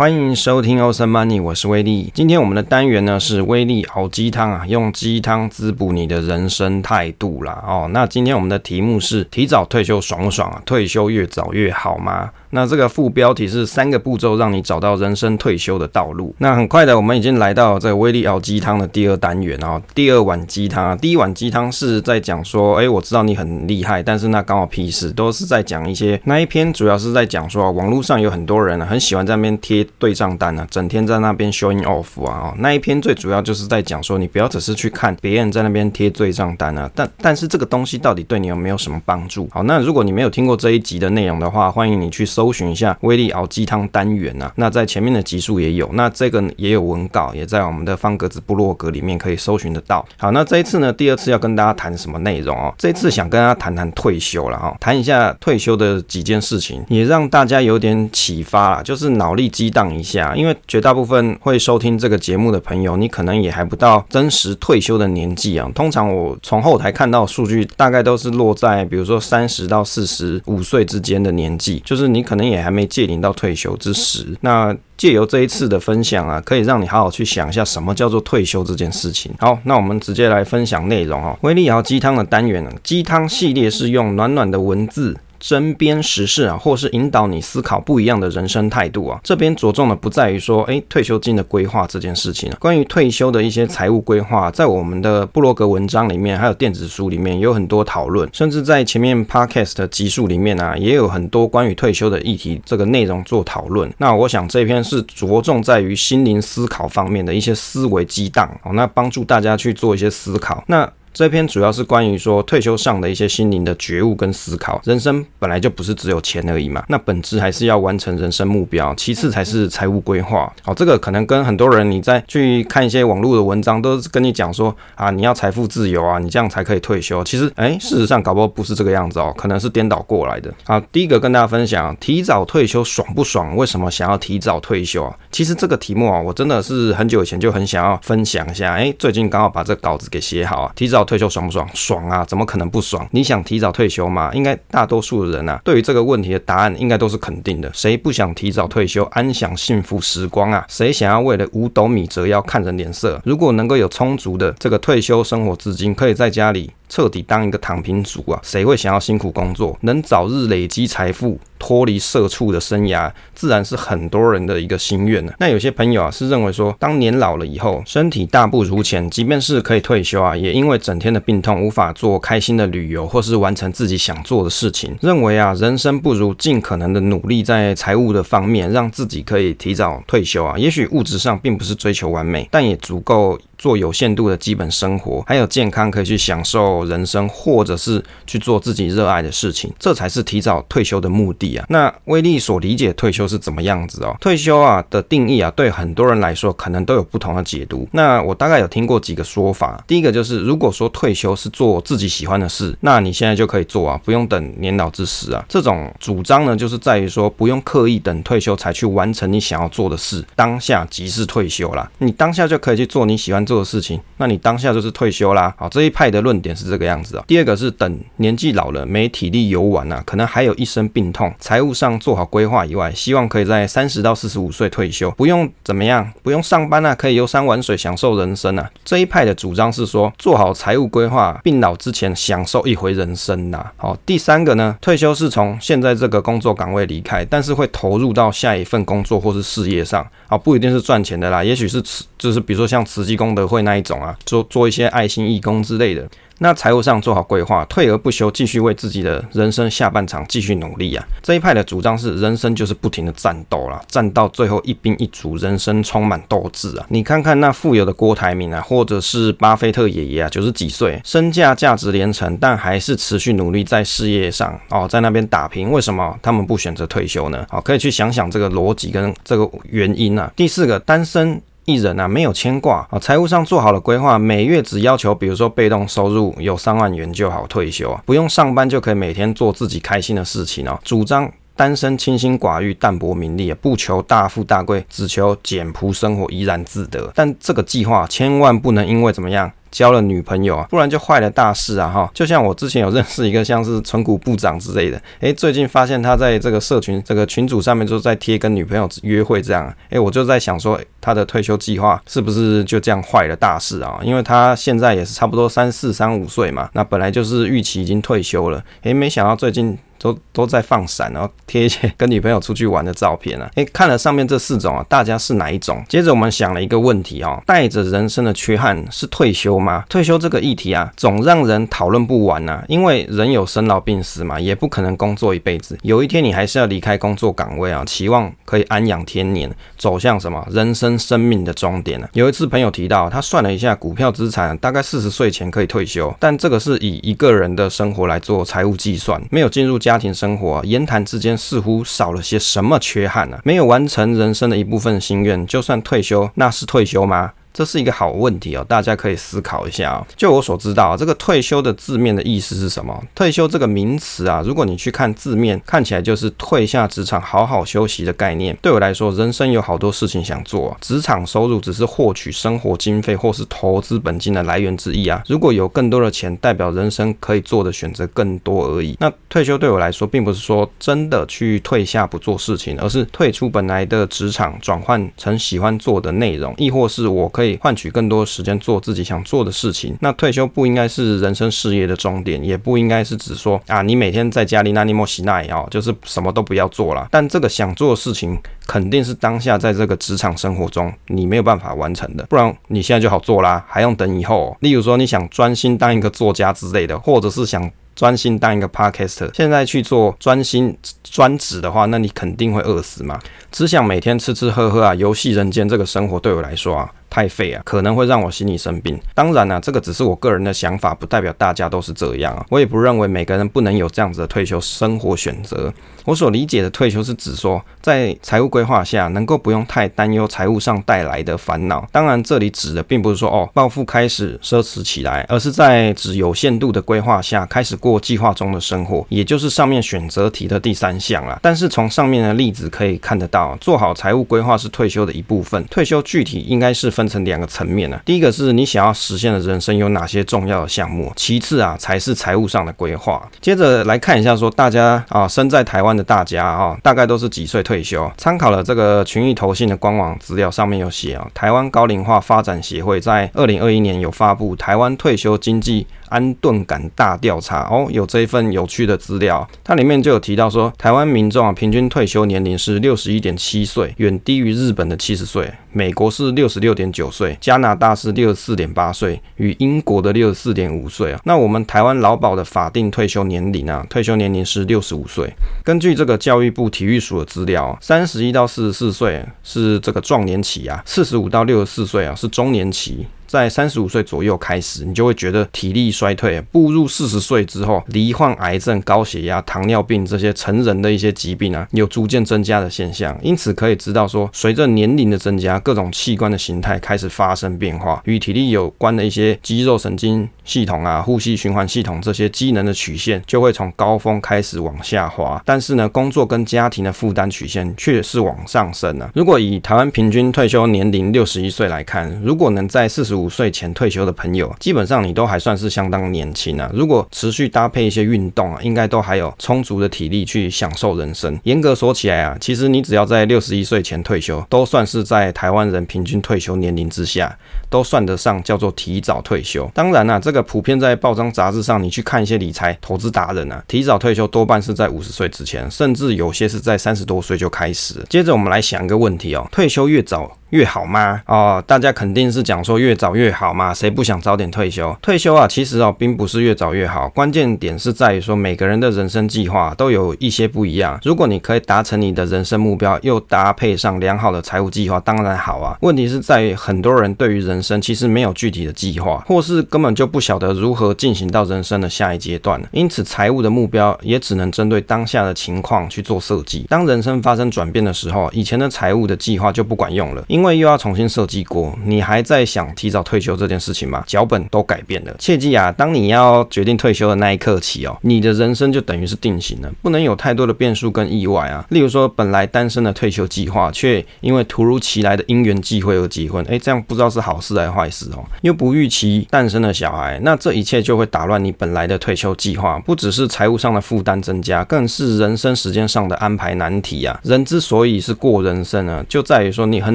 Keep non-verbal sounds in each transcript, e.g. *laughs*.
欢迎收听欧森 Money，我是威力。今天我们的单元呢是威力熬鸡汤啊，用鸡汤滋补你的人生态度啦。哦，那今天我们的题目是提早退休爽不爽啊？退休越早越好吗？那这个副标题是三个步骤让你找到人生退休的道路。那很快的，我们已经来到这个威利熬鸡汤的第二单元啊，第二碗鸡汤。第一碗鸡汤是在讲说，哎，我知道你很厉害，但是那刚好屁事，都是在讲一些那一篇主要是在讲说，网络上有很多人很喜欢在那边贴。对账单啊，整天在那边 showing off 啊，那一篇最主要就是在讲说，你不要只是去看别人在那边贴对账单啊，但但是这个东西到底对你有没有什么帮助？好，那如果你没有听过这一集的内容的话，欢迎你去搜搜寻一下威利熬鸡汤单元啊，那在前面的集数也有，那这个也有文稿，也在我们的方格子部落格里面可以搜寻得到。好，那这一次呢，第二次要跟大家谈什么内容哦？这一次想跟大家谈谈退休了哈，谈一下退休的几件事情，也让大家有点启发啦，就是脑力激荡。一下，因为绝大部分会收听这个节目的朋友，你可能也还不到真实退休的年纪啊。通常我从后台看到数据，大概都是落在比如说三十到四十五岁之间的年纪，就是你可能也还没届龄到退休之时。那借由这一次的分享啊，可以让你好好去想一下什么叫做退休这件事情。好，那我们直接来分享内容哈。威力摇鸡汤的单元呢，鸡汤系列是用暖暖的文字。针砭时事啊，或是引导你思考不一样的人生态度啊。这边着重的不在于说，哎，退休金的规划这件事情啊。关于退休的一些财务规划，在我们的部落格文章里面，还有电子书里面有很多讨论，甚至在前面 podcast 的集数里面啊，也有很多关于退休的议题这个内容做讨论。那我想这篇是着重在于心灵思考方面的一些思维激荡哦，那帮助大家去做一些思考。那这篇主要是关于说退休上的一些心灵的觉悟跟思考。人生本来就不是只有钱而已嘛，那本质还是要完成人生目标，其次才是财务规划。好，这个可能跟很多人你在去看一些网络的文章，都是跟你讲说啊，你要财富自由啊，你这样才可以退休。其实，哎，事实上搞不好不是这个样子哦，可能是颠倒过来的。好，第一个跟大家分享，提早退休爽不爽？为什么想要提早退休啊？其实这个题目啊，我真的是很久以前就很想要分享一下。哎，最近刚好把这稿子给写好啊，提早。退休爽不爽？爽啊！怎么可能不爽？你想提早退休吗？应该大多数的人啊，对于这个问题的答案应该都是肯定的。谁不想提早退休，安享幸福时光啊？谁想要为了五斗米折腰看人脸色？如果能够有充足的这个退休生活资金，可以在家里彻底当一个躺平族啊？谁会想要辛苦工作？能早日累积财富？脱离社畜的生涯，自然是很多人的一个心愿呢。那有些朋友啊，是认为说，当年老了以后，身体大不如前，即便是可以退休啊，也因为整天的病痛，无法做开心的旅游，或是完成自己想做的事情。认为啊，人生不如尽可能的努力在财务的方面，让自己可以提早退休啊。也许物质上并不是追求完美，但也足够。做有限度的基本生活，还有健康可以去享受人生，或者是去做自己热爱的事情，这才是提早退休的目的啊。那威利所理解退休是怎么样子哦？退休啊的定义啊，对很多人来说可能都有不同的解读。那我大概有听过几个说法。第一个就是，如果说退休是做自己喜欢的事，那你现在就可以做啊，不用等年老之时啊。这种主张呢，就是在于说不用刻意等退休才去完成你想要做的事，当下即是退休啦。你当下就可以去做你喜欢做的事情，那你当下就是退休啦。好，这一派的论点是这个样子啊。第二个是等年纪老了没体力游玩啊，可能还有一身病痛，财务上做好规划以外，希望可以在三十到四十五岁退休，不用怎么样，不用上班啊，可以游山玩水，享受人生啊。这一派的主张是说，做好财务规划，病老之前享受一回人生呐。好，第三个呢，退休是从现在这个工作岗位离开，但是会投入到下一份工作或是事业上，好，不一定是赚钱的啦，也许是慈，就是比如说像慈济功德会那一。一种啊，做做一些爱心义工之类的。那财务上做好规划，退而不休，继续为自己的人生下半场继续努力啊。这一派的主张是，人生就是不停的战斗啦，战到最后一兵一卒，人生充满斗志啊。你看看那富有的郭台铭啊，或者是巴菲特爷爷啊，九十几岁，身价价值连城，但还是持续努力在事业上哦，在那边打拼。为什么他们不选择退休呢？好，可以去想想这个逻辑跟这个原因啊。第四个，单身。一人啊，没有牵挂啊，财务上做好了规划，每月只要求，比如说被动收入有三万元就好退休啊，不用上班就可以每天做自己开心的事情哦。主张单身清心寡欲，淡泊名利，不求大富大贵，只求简朴生活，怡然自得。但这个计划千万不能因为怎么样？交了女朋友啊，不然就坏了大事啊哈。就像我之前有认识一个像是存股部长之类的，诶、最近发现他在这个社群这个群组上面就在贴跟女朋友约会这样，诶、我就在想说他的退休计划是不是就这样坏了大事啊？因为他现在也是差不多三四三五岁嘛，那本来就是预期已经退休了，诶、没想到最近。都都在放闪，然后贴一些 *laughs* 跟女朋友出去玩的照片啊！诶，看了上面这四种啊，大家是哪一种？接着我们想了一个问题哦，带着人生的缺憾是退休吗？退休这个议题啊，总让人讨论不完呐。因为人有生老病死嘛，也不可能工作一辈子，有一天你还是要离开工作岗位啊，期望可以安养天年，走向什么人生生命的终点呢？有一次朋友提到，他算了一下股票资产，大概四十岁前可以退休，但这个是以一个人的生活来做财务计算，没有进入家家庭生活，言谈之间似乎少了些什么缺憾呢？没有完成人生的一部分心愿，就算退休，那是退休吗？这是一个好问题哦，大家可以思考一下哦。就我所知道，这个退休的字面的意思是什么？退休这个名词啊，如果你去看字面，看起来就是退下职场，好好休息的概念。对我来说，人生有好多事情想做，职场收入只是获取生活经费或是投资本金的来源之一啊。如果有更多的钱，代表人生可以做的选择更多而已。那退休对我来说，并不是说真的去退下不做事情，而是退出本来的职场，转换成喜欢做的内容，亦或是我。可以换取更多时间做自己想做的事情。那退休不应该是人生事业的终点，也不应该是指说啊，你每天在家里那尼莫西奈哦，就是什么都不要做了。但这个想做的事情，肯定是当下在这个职场生活中你没有办法完成的，不然你现在就好做啦，还用等以后？例如说，你想专心当一个作家之类的，或者是想专心当一个 podcaster，现在去做专心专职的话，那你肯定会饿死嘛。只想每天吃吃喝喝啊，游戏人间这个生活对我来说啊。太废啊，可能会让我心里生病。当然啊，这个只是我个人的想法，不代表大家都是这样啊。我也不认为每个人不能有这样子的退休生活选择。我所理解的退休是指说，在财务规划下，能够不用太担忧财务上带来的烦恼。当然，这里指的并不是说哦，暴富开始奢侈起来，而是在指有限度的规划下，开始过计划中的生活，也就是上面选择题的第三项啦。但是从上面的例子可以看得到，做好财务规划是退休的一部分。退休具体应该是。分分成两个层面呢，第一个是你想要实现的人生有哪些重要的项目，其次啊才是财务上的规划。接着来看一下，说大家啊，身在台湾的大家啊，大概都是几岁退休？参考了这个群益投信的官网资料，上面有写啊，台湾高龄化发展协会在二零二一年有发布台湾退休经济安顿感大调查哦，有这一份有趣的资料，它里面就有提到说，台湾民众啊平均退休年龄是六十一点七岁，远低于日本的七十岁，美国是六十六点九岁，加拿大是六十四点八岁，与英国的六十四点五岁啊。那我们台湾劳保的法定退休年龄啊，退休年龄是六十五岁。根据这个教育部体育署的资料，三十一到四十四岁是这个壮年期啊，四十五到六十四岁啊是中年期。在三十五岁左右开始，你就会觉得体力衰退。步入四十岁之后，罹患癌症、高血压、糖尿病这些成人的一些疾病啊，有逐渐增加的现象。因此可以知道说，随着年龄的增加，各种器官的形态开始发生变化，与体力有关的一些肌肉、神经系统啊、呼吸循环系统这些机能的曲线就会从高峰开始往下滑。但是呢，工作跟家庭的负担曲线却是往上升啊。如果以台湾平均退休年龄六十一岁来看，如果能在四十五五岁前退休的朋友，基本上你都还算是相当年轻啊。如果持续搭配一些运动啊，应该都还有充足的体力去享受人生。严格说起来啊，其实你只要在六十一岁前退休，都算是在台湾人平均退休年龄之下，都算得上叫做提早退休。当然啦、啊，这个普遍在报章杂志上，你去看一些理财投资达人啊，提早退休多半是在五十岁之前，甚至有些是在三十多岁就开始。接着我们来想一个问题哦，退休越早越好吗？哦，大家肯定是讲说越早越好嘛，谁不想早点退休？退休啊，其实哦，并不是越早越好，关键点是在于说每个人的人生计划都有一些不一样。如果你可以达成你的人生目标，又搭配上良好的财务计划，当然好啊。问题是在于很多人对于人生其实没有具体的计划，或是根本就不晓得如何进行到人生的下一阶段，因此财务的目标也只能针对当下的情况去做设计。当人生发生转变的时候，以前的财务的计划就不管用了。因因为又要重新设计过，你还在想提早退休这件事情吗？脚本都改变了。切记啊，当你要决定退休的那一刻起哦，你的人生就等于是定型了，不能有太多的变数跟意外啊。例如说，本来单身的退休计划，却因为突如其来的因缘际会而结婚，诶，这样不知道是好事还是坏事哦。又不预期诞生了小孩，那这一切就会打乱你本来的退休计划，不只是财务上的负担增加，更是人生时间上的安排难题啊。人之所以是过人生呢，就在于说你很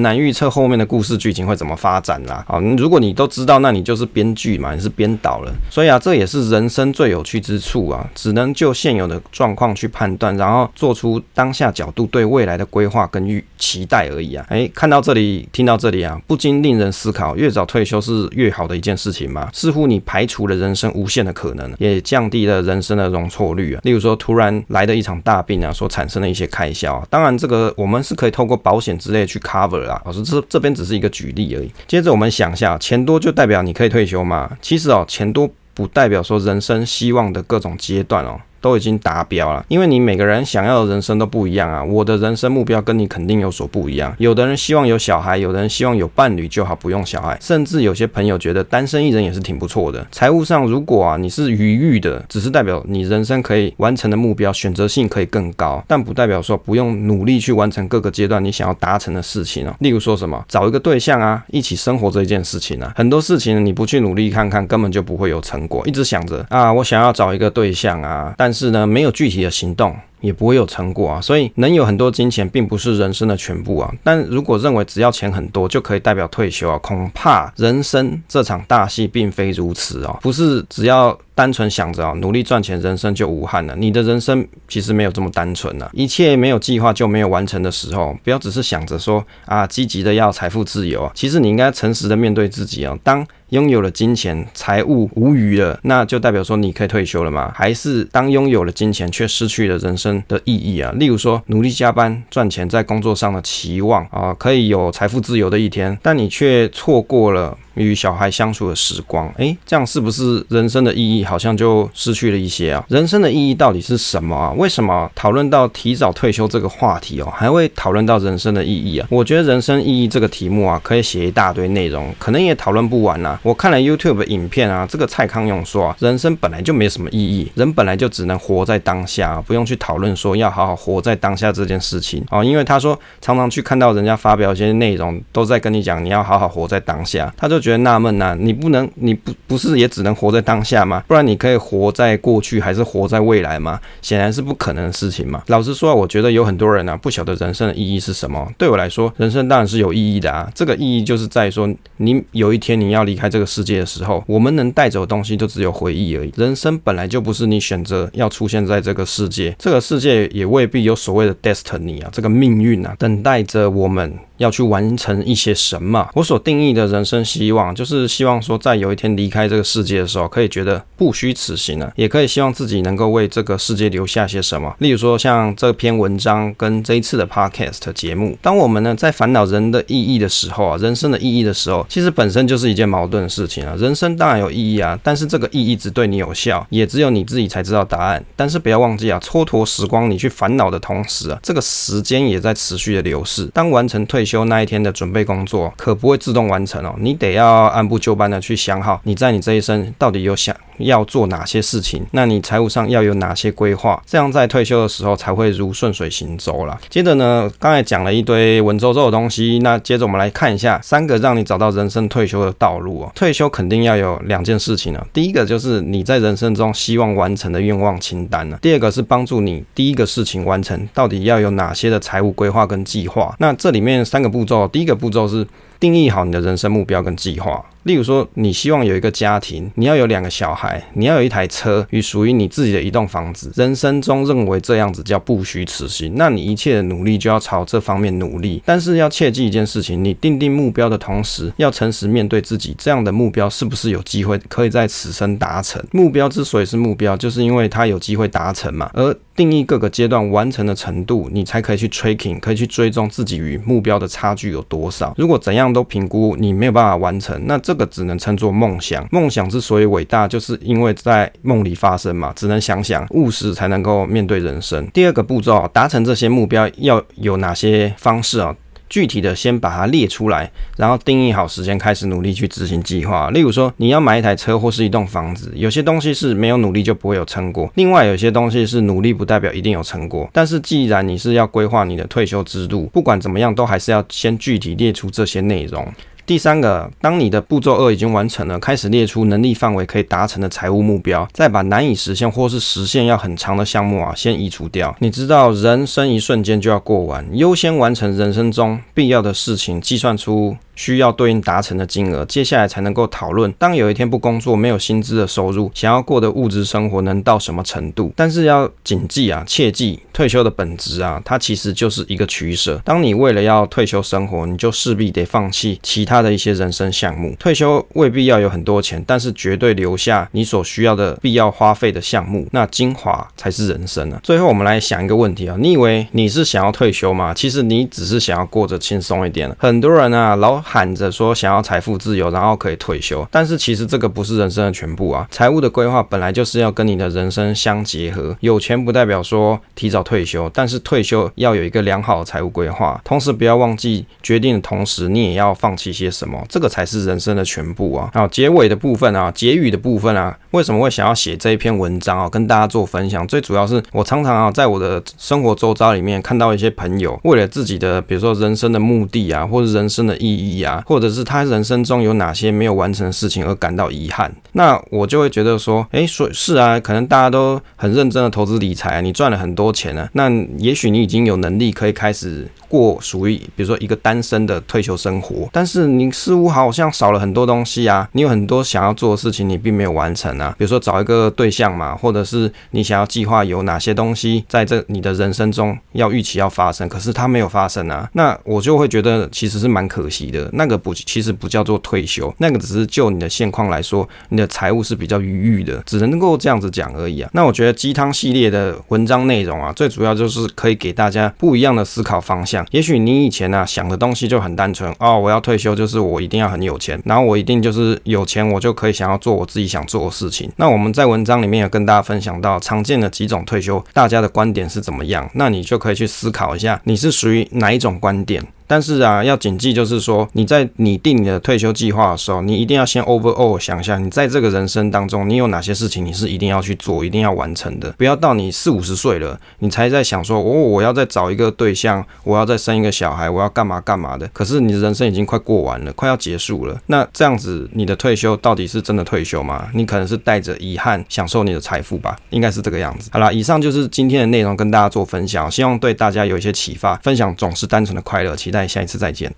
难预测后面的故事剧情会怎么发展啦。好，如果你都知道，那你就是编剧嘛，你是编导了。所以啊，这也是人生最有趣之处啊，只能就现有的状况去判断，然后做出当下角度对未来的规划跟预期待而已啊。诶，看到这里，听到这里啊，不禁令人思考：越早退休是越好的一件事情吗？似乎你排除了人生无限的可能，也降低了人生的容错率啊。例如说，突然来的一场大病啊，所产生的一些开销啊，当然这个我们是可以透过保险之类去 cover 啊。老师这这边只是一个举例而已。接着我们想一下，钱多就代表你可以退休吗？其实哦，钱多不代表说人生希望的各种阶段哦。都已经达标了，因为你每个人想要的人生都不一样啊。我的人生目标跟你肯定有所不一样。有的人希望有小孩，有的人希望有伴侣就好，不用小孩。甚至有些朋友觉得单身一人也是挺不错的。财务上，如果啊你是余裕的，只是代表你人生可以完成的目标选择性可以更高，但不代表说不用努力去完成各个阶段你想要达成的事情哦。例如说什么找一个对象啊，一起生活这一件事情啊，很多事情你不去努力看看，根本就不会有成果。一直想着啊，我想要找一个对象啊，但但是呢没有具体的行动。也不会有成果啊，所以能有很多金钱并不是人生的全部啊。但如果认为只要钱很多就可以代表退休啊，恐怕人生这场大戏并非如此哦。不是只要单纯想着啊努力赚钱，人生就无憾了。你的人生其实没有这么单纯啊。一切没有计划就没有完成的时候，不要只是想着说啊积极的要财富自由啊。其实你应该诚实的面对自己啊。当拥有了金钱，财务无余了，那就代表说你可以退休了吗？还是当拥有了金钱却失去了人生的意义啊？例如说，努力加班赚钱，在工作上的期望啊，可以有财富自由的一天，但你却错过了。与小孩相处的时光，诶，这样是不是人生的意义好像就失去了一些啊？人生的意义到底是什么啊？为什么讨论到提早退休这个话题哦，还会讨论到人生的意义啊？我觉得人生意义这个题目啊，可以写一大堆内容，可能也讨论不完呐。我看了 YouTube 的影片啊，这个蔡康永说啊，人生本来就没什么意义，人本来就只能活在当下，不用去讨讨论说要好好活在当下这件事情哦。因为他说常常去看到人家发表一些内容，都在跟你讲你要好好活在当下，他就。觉得纳闷呐，你不能，你不不是也只能活在当下吗？不然你可以活在过去，还是活在未来吗？显然是不可能的事情嘛。老实说，我觉得有很多人啊，不晓得人生的意义是什么。对我来说，人生当然是有意义的啊。这个意义就是在说，你有一天你要离开这个世界的时候，我们能带走的东西就只有回忆而已。人生本来就不是你选择要出现在这个世界，这个世界也未必有所谓的 destiny 啊，这个命运啊，等待着我们。要去完成一些什么？我所定义的人生希望，就是希望说，在有一天离开这个世界的时候，可以觉得不虚此行了，也可以希望自己能够为这个世界留下些什么。例如说，像这篇文章跟这一次的 Podcast 节目，当我们呢在烦恼人的意义的时候啊，人生的意义的时候，其实本身就是一件矛盾的事情啊。人生当然有意义啊，但是这个意义只对你有效，也只有你自己才知道答案。但是不要忘记啊，蹉跎时光，你去烦恼的同时啊，这个时间也在持续的流逝。当完成退休那一天的准备工作可不会自动完成哦，你得要按部就班的去想好，你在你这一生到底有想要做哪些事情，那你财务上要有哪些规划，这样在退休的时候才会如顺水行舟啦。接着呢，刚才讲了一堆文绉绉的东西，那接着我们来看一下三个让你找到人生退休的道路哦。退休肯定要有两件事情呢，第一个就是你在人生中希望完成的愿望清单呢，第二个是帮助你第一个事情完成，到底要有哪些的财务规划跟计划。那这里面三个步骤，第一个步骤是定义好你的人生目标跟计划。例如说，你希望有一个家庭，你要有两个小孩，你要有一台车与属于你自己的一栋房子。人生中认为这样子叫不虚此行，那你一切的努力就要朝这方面努力。但是要切记一件事情，你定定目标的同时，要诚实面对自己，这样的目标是不是有机会可以在此生达成？目标之所以是目标，就是因为它有机会达成嘛。而定义各个阶段完成的程度，你才可以去 tracking，可以去追踪自己与目标的差距有多少。如果怎样都评估你没有办法完成，那这个只能称作梦想。梦想之所以伟大，就是因为在梦里发生嘛。只能想想，务实才能够面对人生。第二个步骤，达成这些目标要有哪些方式啊？具体的先把它列出来，然后定义好时间，开始努力去执行计划。例如说，你要买一台车或是一栋房子，有些东西是没有努力就不会有成果。另外，有些东西是努力不代表一定有成果。但是，既然你是要规划你的退休制度，不管怎么样，都还是要先具体列出这些内容。第三个，当你的步骤二已经完成了，开始列出能力范围可以达成的财务目标，再把难以实现或是实现要很长的项目啊，先移除掉。你知道，人生一瞬间就要过完，优先完成人生中必要的事情，计算出需要对应达成的金额，接下来才能够讨论，当有一天不工作，没有薪资的收入，想要过的物质生活能到什么程度？但是要谨记啊，切记，退休的本质啊，它其实就是一个取舍。当你为了要退休生活，你就势必得放弃其他的一些人生项目。退休未必要有很多钱，但是绝对留下你所需要的必要花费的项目，那精华才是人生啊。最后，我们来想一个问题啊，你以为你是想要退休吗？其实你只是想要过着轻松一点。很多人啊，老喊着说想要财富自由，然后可以退休，但是其实这个不是人生的全部啊。财务的规划本来就是要跟你的人生相结合，有钱不代表说提早退休，但是退休要有一个良好的财务规划，同时不要忘记决定的同时，你也要放弃些什么，这个才是人生的全部啊。好，结尾的部分啊，结语的部分啊，为什么会想要写这一篇文章啊，跟大家做分享？最主要是我常常啊，在我的生活周遭里面看到一些朋友为了自己的，比如说人生的目的啊，或者人生的意义啊。或者是他人生中有哪些没有完成的事情而感到遗憾，那我就会觉得说，诶，说是啊，可能大家都很认真的投资理财，你赚了很多钱了，那也许你已经有能力可以开始。过属于比如说一个单身的退休生活，但是你似乎好像少了很多东西啊，你有很多想要做的事情，你并没有完成啊。比如说找一个对象嘛，或者是你想要计划有哪些东西在这你的人生中要预期要发生，可是它没有发生啊。那我就会觉得其实是蛮可惜的。那个不其实不叫做退休，那个只是就你的现况来说，你的财务是比较余裕的，只能够这样子讲而已啊。那我觉得鸡汤系列的文章内容啊，最主要就是可以给大家不一样的思考方向。也许你以前、啊、想的东西就很单纯哦，我要退休就是我一定要很有钱，然后我一定就是有钱，我就可以想要做我自己想做的事情。那我们在文章里面有跟大家分享到常见的几种退休，大家的观点是怎么样？那你就可以去思考一下，你是属于哪一种观点？但是啊，要谨记，就是说你在拟定你的退休计划的时候，你一定要先 overall 想一下，你在这个人生当中，你有哪些事情你是一定要去做、一定要完成的。不要到你四五十岁了，你才在想说，哦，我要再找一个对象，我要再生一个小孩，我要干嘛干嘛的。可是你的人生已经快过完了，快要结束了。那这样子，你的退休到底是真的退休吗？你可能是带着遗憾享受你的财富吧，应该是这个样子。好啦，以上就是今天的内容，跟大家做分享，希望对大家有一些启发。分享总是单纯的快乐，期待下一次再见。